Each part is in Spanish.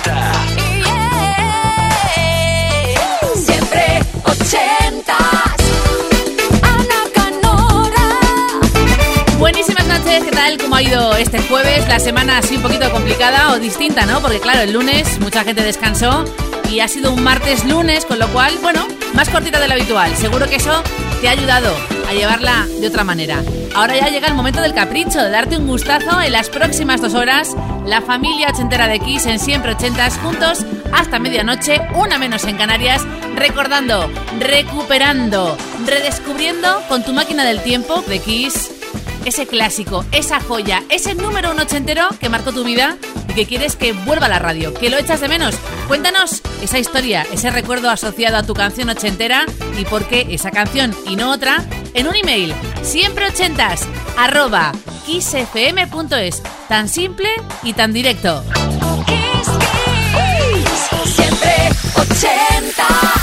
80. Siempre 80. Ana Canora. Buenísimas noches, ¿qué tal? ¿Cómo ha ido este jueves? La semana así un poquito complicada o distinta, ¿no? Porque claro, el lunes mucha gente descansó y ha sido un martes lunes, con lo cual, bueno, más cortita de lo habitual. Seguro que eso te ha ayudado a llevarla de otra manera. Ahora ya llega el momento del capricho, de darte un gustazo en las próximas dos horas. La familia ochentera de Kiss en siempre ochentas juntos hasta medianoche, una menos en Canarias, recordando, recuperando, redescubriendo con tu máquina del tiempo de Kiss ese clásico, esa joya, ese número uno ochentero que marcó tu vida y que quieres que vuelva a la radio, que lo echas de menos. Cuéntanos esa historia, ese recuerdo asociado a tu canción ochentera y por qué esa canción y no otra en un email, siempre ochentas, arroba kissfm.es. Tan simple y tan directo. Siempre 80.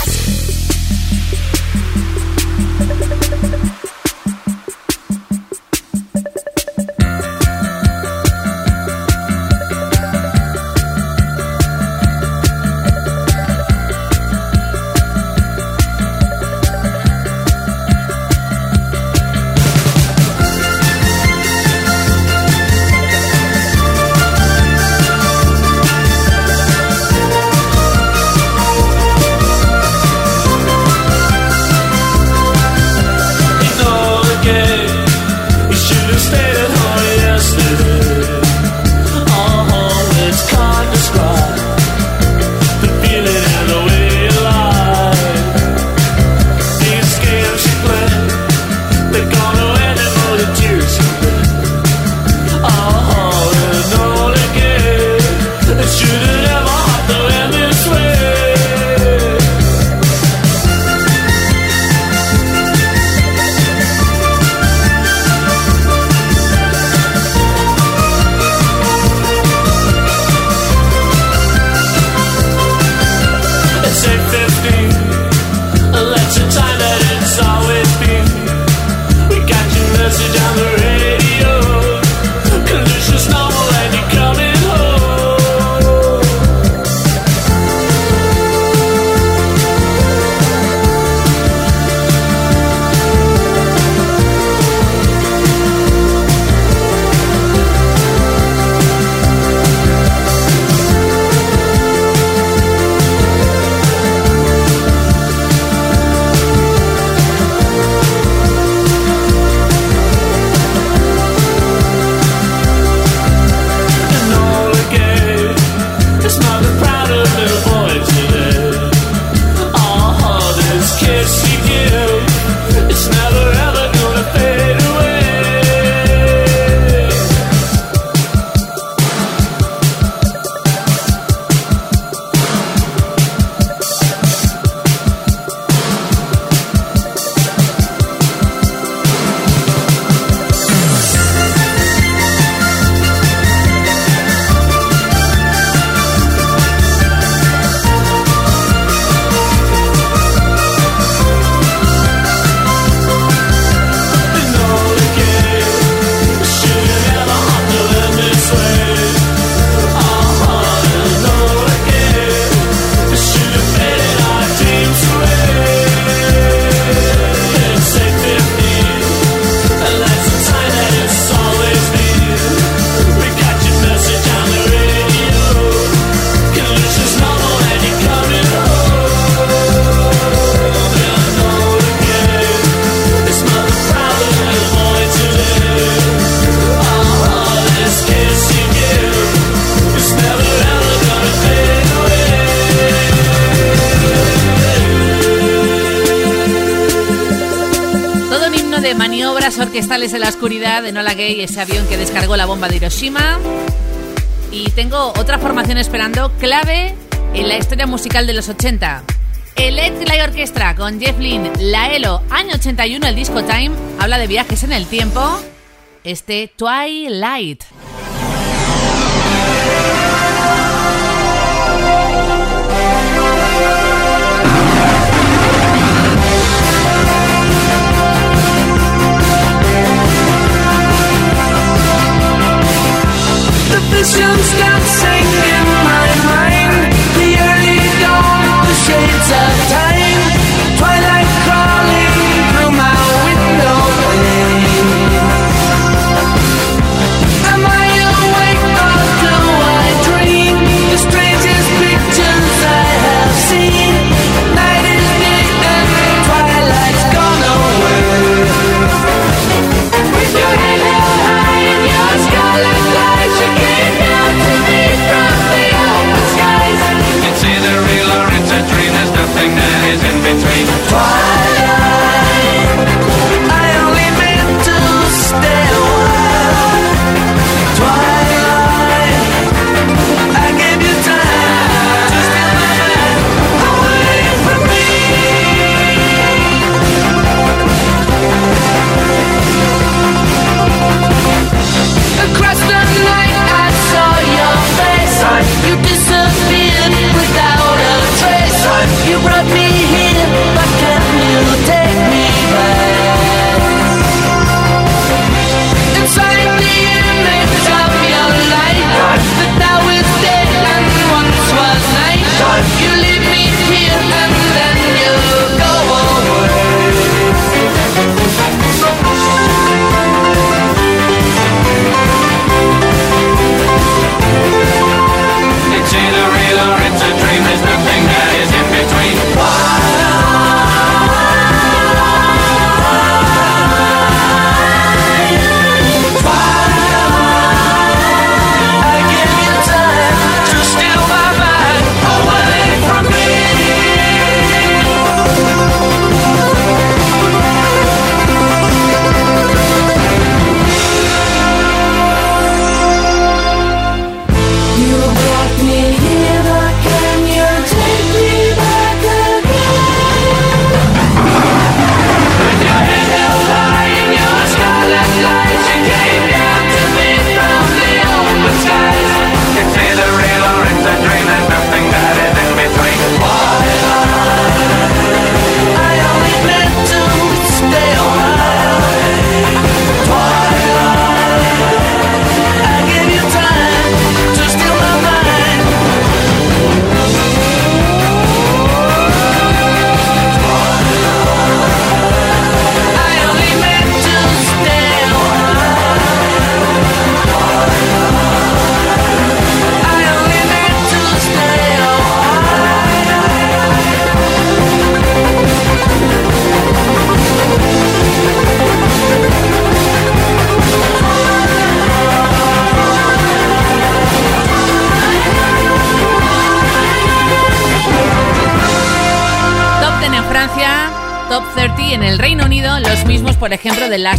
De Nola Gay, ese avión que descargó la bomba de Hiroshima. Y tengo otra formación esperando, clave en la historia musical de los 80. Electric Light Orchestra con Jeff Lynne, La Elo, año 81, el disco Time, habla de viajes en el tiempo. Este Twilight. This young scout singing in my mind.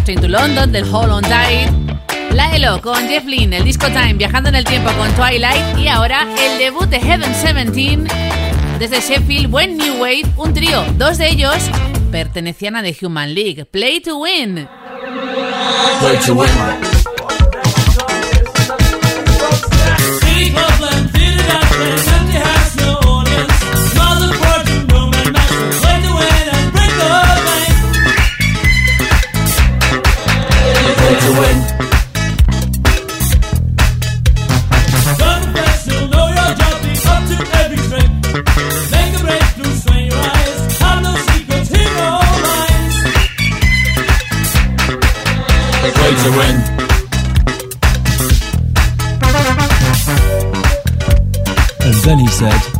Ejemplo, del Last Train to London, del Hall on Tide. La Elo con Jeff Lynne, el Disco Time viajando en el tiempo con Twilight y ahora el debut de Heaven 17 desde Sheffield, Buen New Wave, un trío, dos de ellos pertenecían a The Human League. Play to win. Play to win. To. And then he said,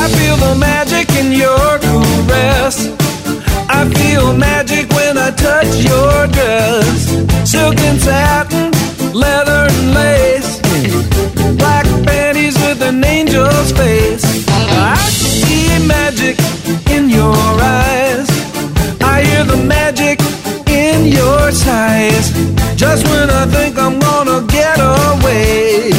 I feel the magic in your caress. I feel magic when I touch your dress. Silk and satin, leather and lace. Black panties with an angel's face. I see magic in your eyes. I hear the magic in your sighs. Just when I think I'm gonna get away.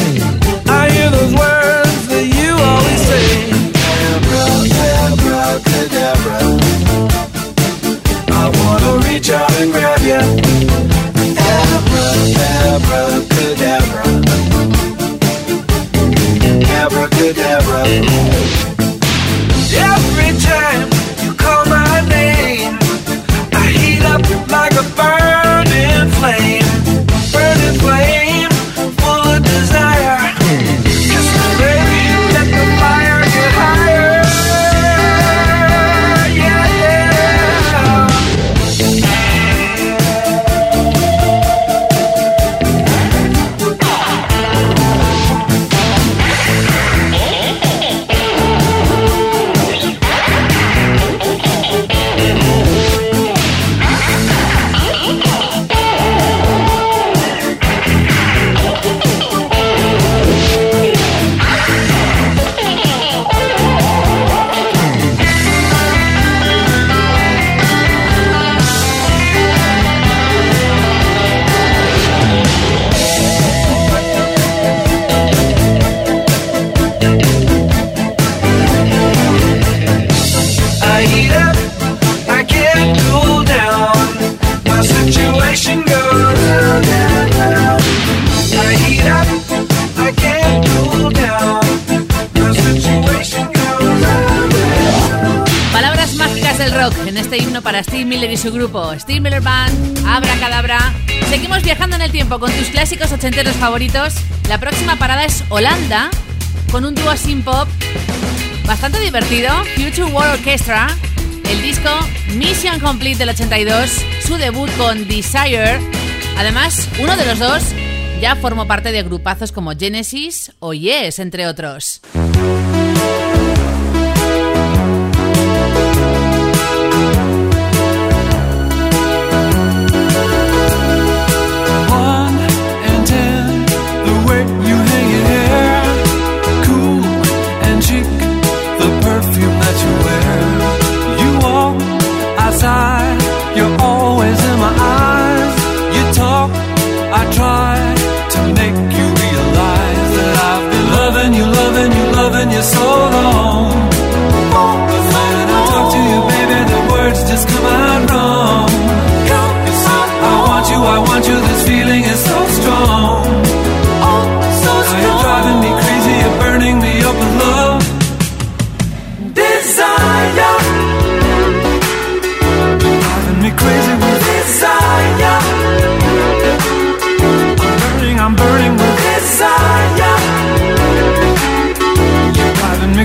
este himno para Steve Miller y su grupo, Steve Miller Band, Abra Cadabra. Seguimos viajando en el tiempo con tus clásicos ochenteros favoritos. La próxima parada es Holanda, con un dúo sin pop bastante divertido, Future World Orchestra, el disco Mission Complete del 82, su debut con Desire. Además, uno de los dos ya formó parte de grupazos como Genesis o Yes, entre otros.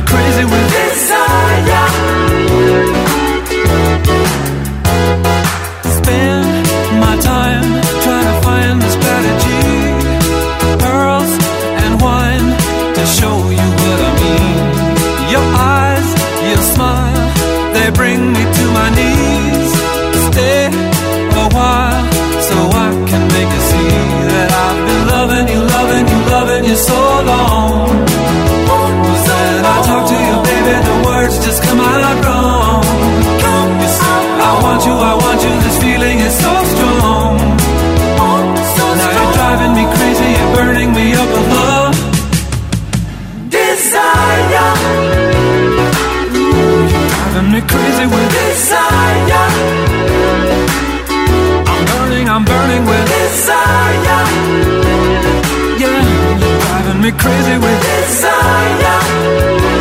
crazy with desire. me crazy with desire.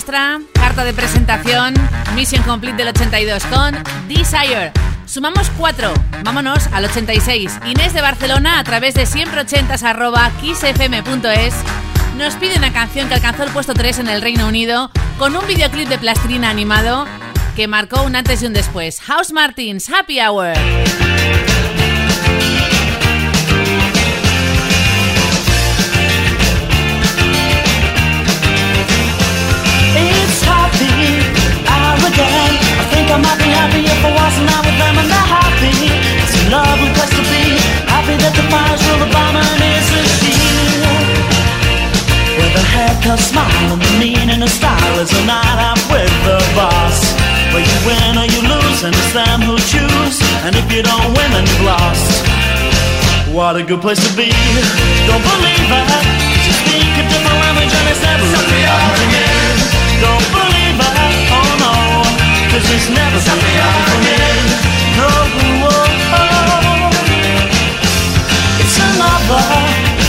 Orchestra, carta de presentación, Mission Complete del 82 con Desire. Sumamos 4, vámonos al 86. Inés de Barcelona a través de siempre80s arroba kissfm.es nos pide una canción que alcanzó el puesto 3 en el Reino Unido con un videoclip de plastilina animado que marcó un antes y un después. House Martins, Happy Hour. Again. I think I might be happy if I wasn't out with them and they're happy. It's a lovely place to be. Happy that the fire's real, the bomber is a shield. With a haircut, smile, and the meaning of style is a night out with the boss. Where you win or you lose, and it's them who choose. And if you don't win, then you've lost. What a good place to be. Don't believe it. you speak a different language and it's me. Don't believe. Cause it's never to me. No. oh. It's another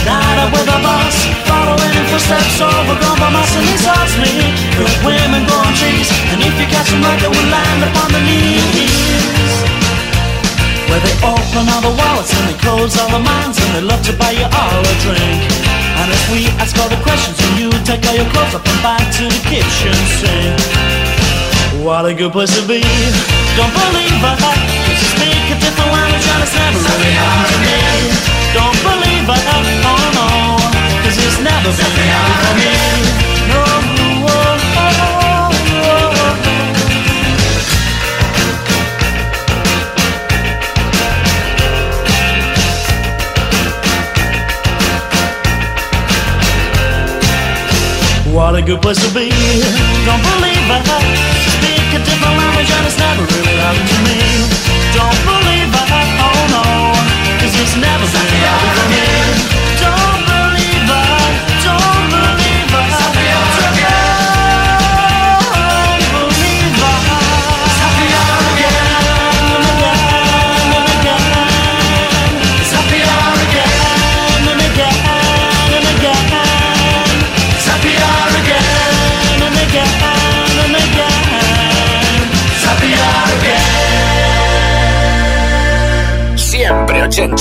night out with a boss. Following in footsteps overgrown by moss and he exhausts me. Good women growing trees. And if you catch them right, they will land upon the knees. Where they open all the wallets and they close all the minds and they love to buy you all a drink. And if we ask all the questions and you take all your clothes up and back to the kitchen sink. What a good place to be. Don't believe. Cause you speak a different language and it's never really happened to me. Don't believe it. Oh no. Cause it's never been happened for me. No. oh, oh, oh. What a good place to be. Don't believe it. Different language and it's never really happened to me.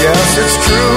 yes it's true.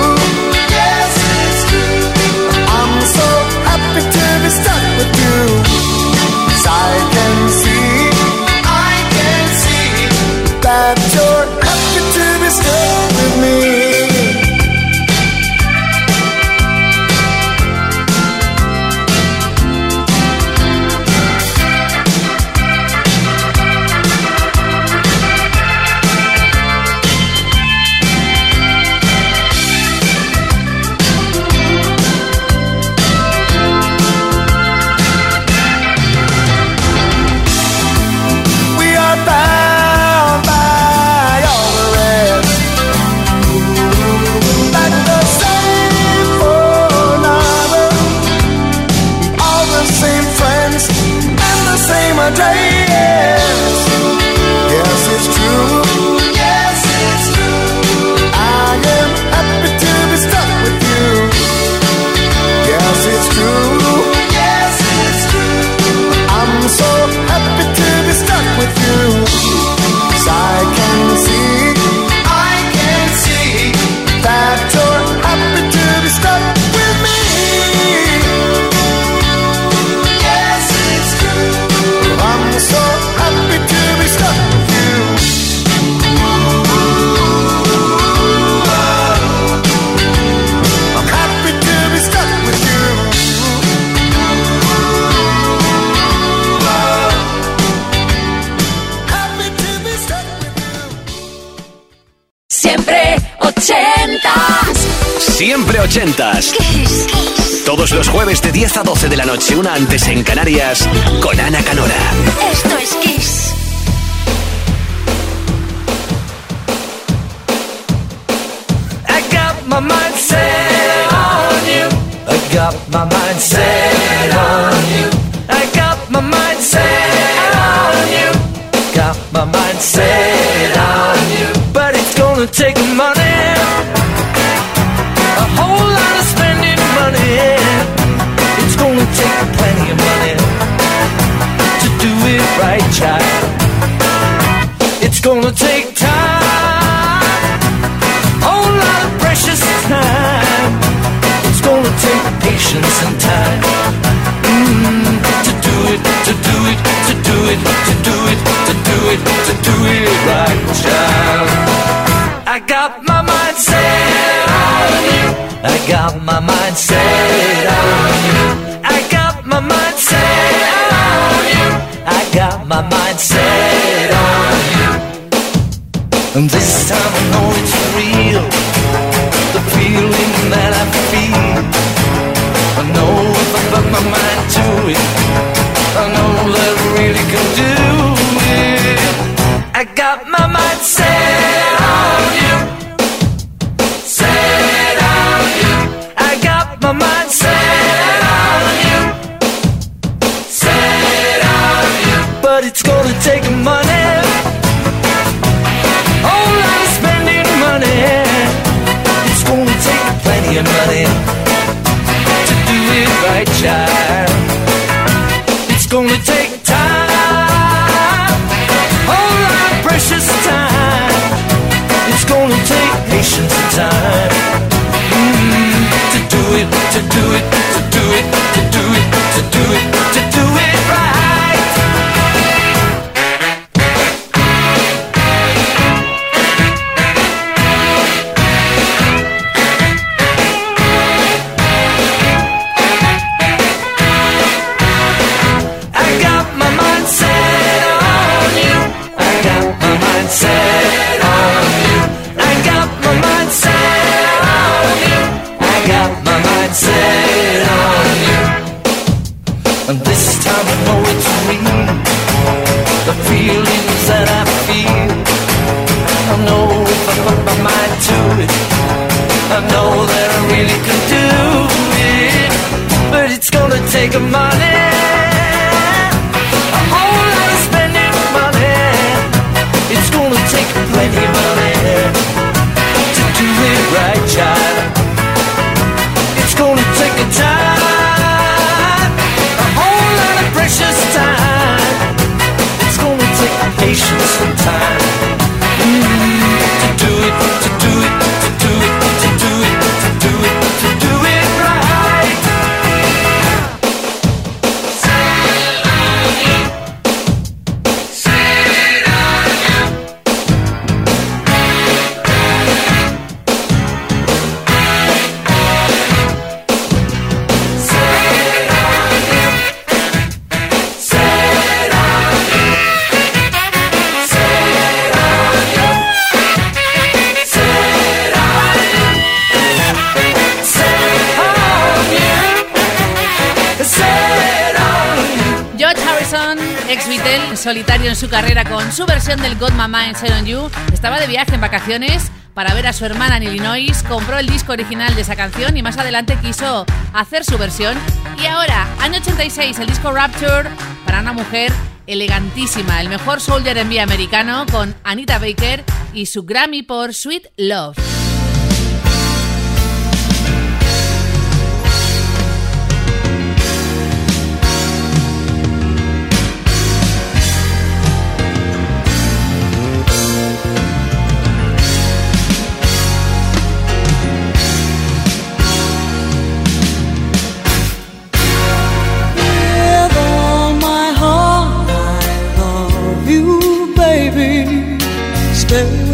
ochentas. Todos los jueves de 10 a 12 de la noche, una antes en Canarias, con Ana Canora. Esto es Kiss. I got my mind set on you. I got my mind set on you. I got my on you. Got my mind set it, to do it right, child. I got my mind set on you. I got my mind set on you. I got my mind set on you. I got my mind set on you. And this time I know it's real. patience. su carrera con su versión del God Mama en Seven You. Estaba de viaje en vacaciones para ver a su hermana en Illinois, compró el disco original de esa canción y más adelante quiso hacer su versión. Y ahora, año 86, el disco Rapture para una mujer elegantísima, el mejor soldier en vía americano con Anita Baker y su Grammy por Sweet Love. despedir.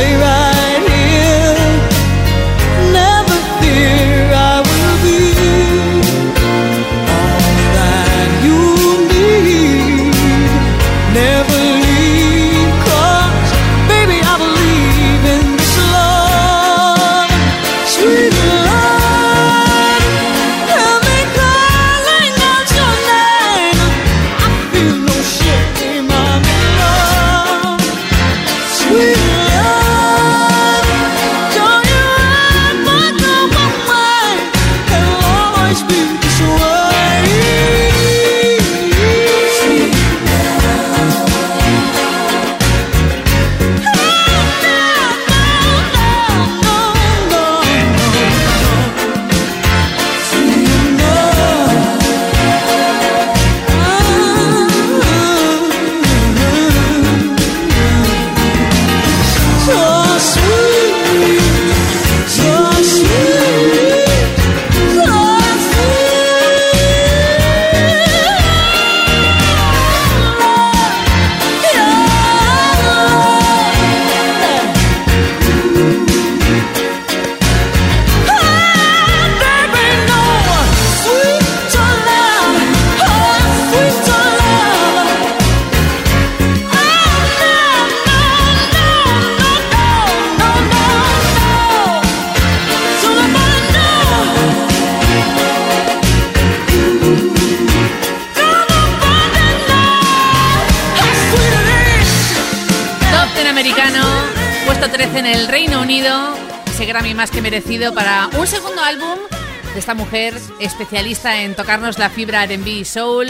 say right americano, puesto 13 en el Reino Unido, ese Grammy más que merecido para un segundo álbum de esta mujer especialista en tocarnos la fibra R&B y soul,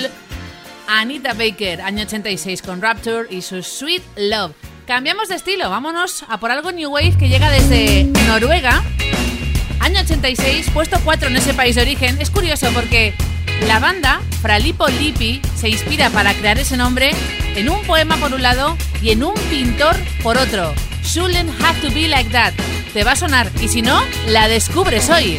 Anita Baker, año 86 con Rapture y su Sweet Love. Cambiamos de estilo, vámonos a por algo New Wave que llega desde Noruega. Año 86, puesto 4 en ese país de origen. Es curioso porque la banda, Fralipo Lippi, se inspira para crear ese nombre en un poema por un lado y en un pintor por otro. Shouldn't have to be like that. Te va a sonar y si no, la descubres hoy.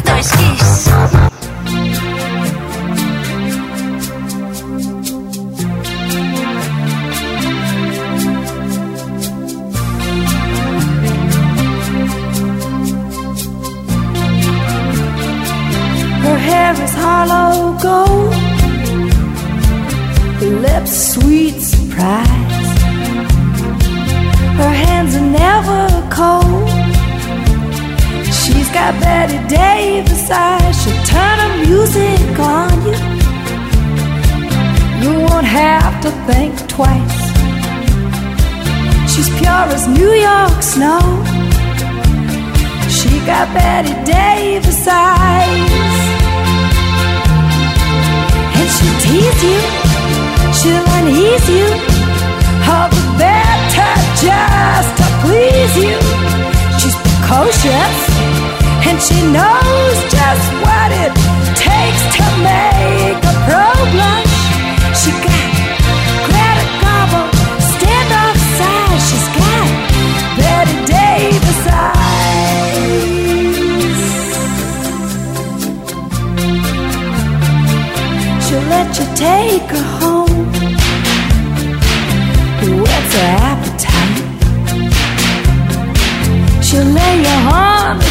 Got Betty Davis eyes. She'll turn her music on you. You won't have to think twice. She's pure as New York snow. She got Betty Davis eyes. And she'll tease you, she'll unease you. All the better just to please you. She's precocious, and she knows just what it takes to make a pro blush. She got Greta Garbo, stand off side. She's got Betty Davis eyes. She'll let you take her home. What's her appetite? She'll lay you the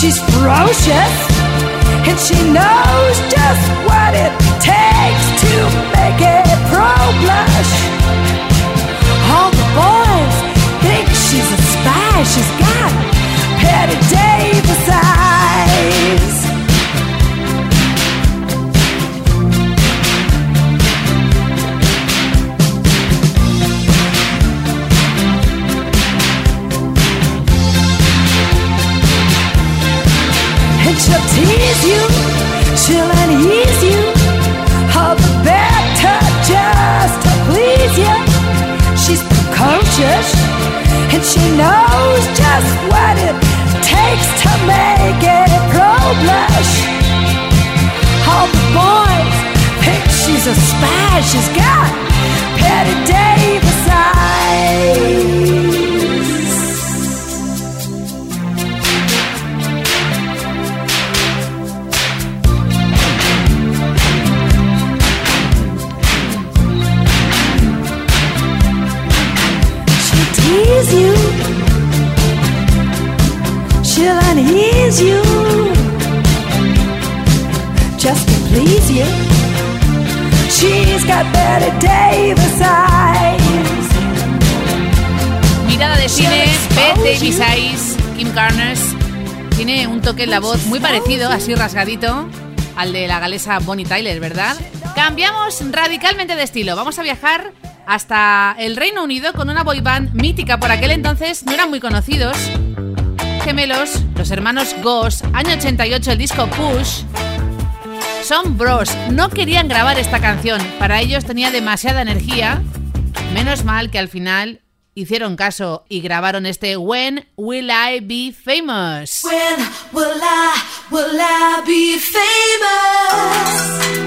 She's ferocious and she knows just what it takes to make a pro blush. La voz muy parecido, así rasgadito, al de la galesa Bonnie Tyler, ¿verdad? Cambiamos radicalmente de estilo. Vamos a viajar hasta el Reino Unido con una boy band mítica. Por aquel entonces no eran muy conocidos. Gemelos, los hermanos Goss, año 88, el disco Push. Son bros, no querían grabar esta canción. Para ellos tenía demasiada energía. Menos mal que al final hicieron caso y grabaron este When Will I Be Famous. When will I, will I be famous?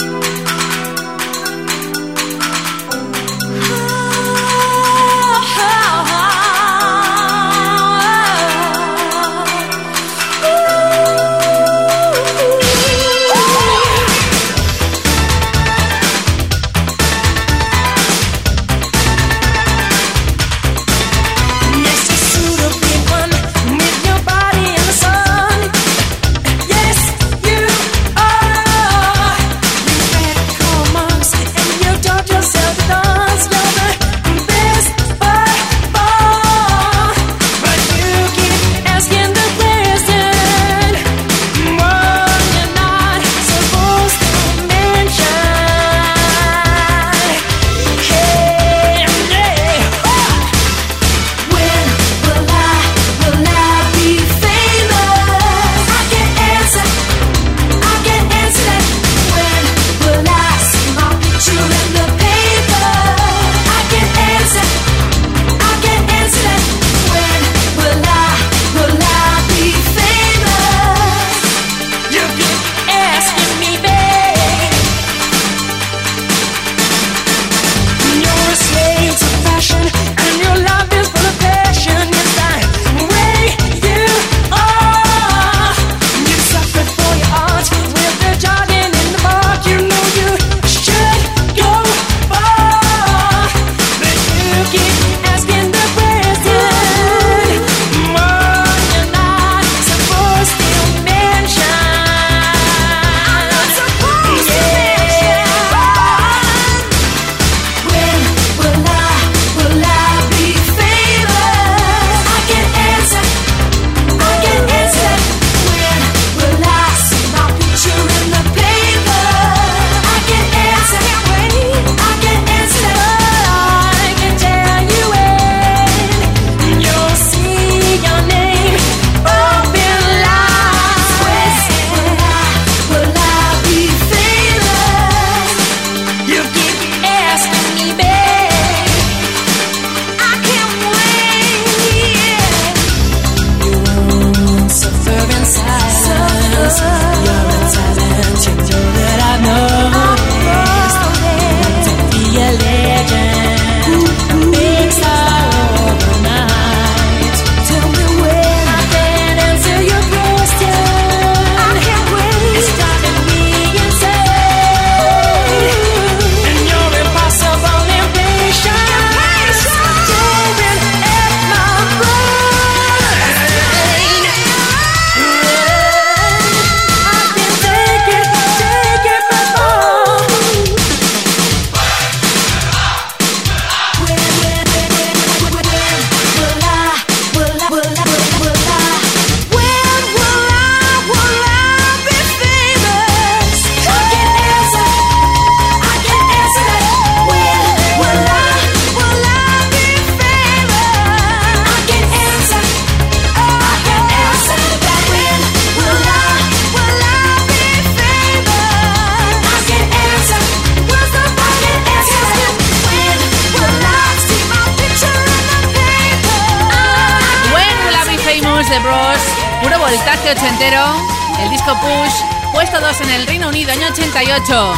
el disco Push, puesto 2 en el Reino Unido, año 88.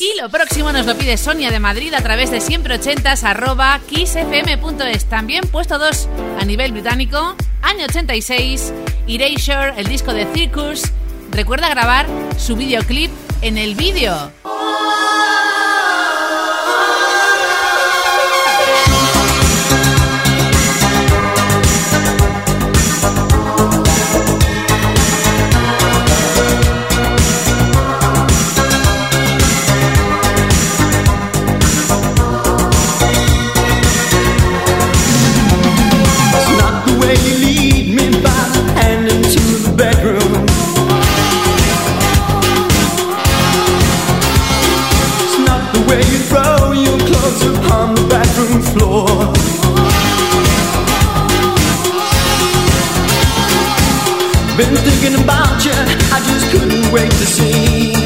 Y lo próximo nos lo pide Sonia de Madrid a través de siempre80s arroba kissfm.es. También puesto 2 a nivel británico, año 86, Erasure, el disco de Circus. Recuerda grabar su videoclip en el vídeo. been thinking about you. I just couldn't wait to see.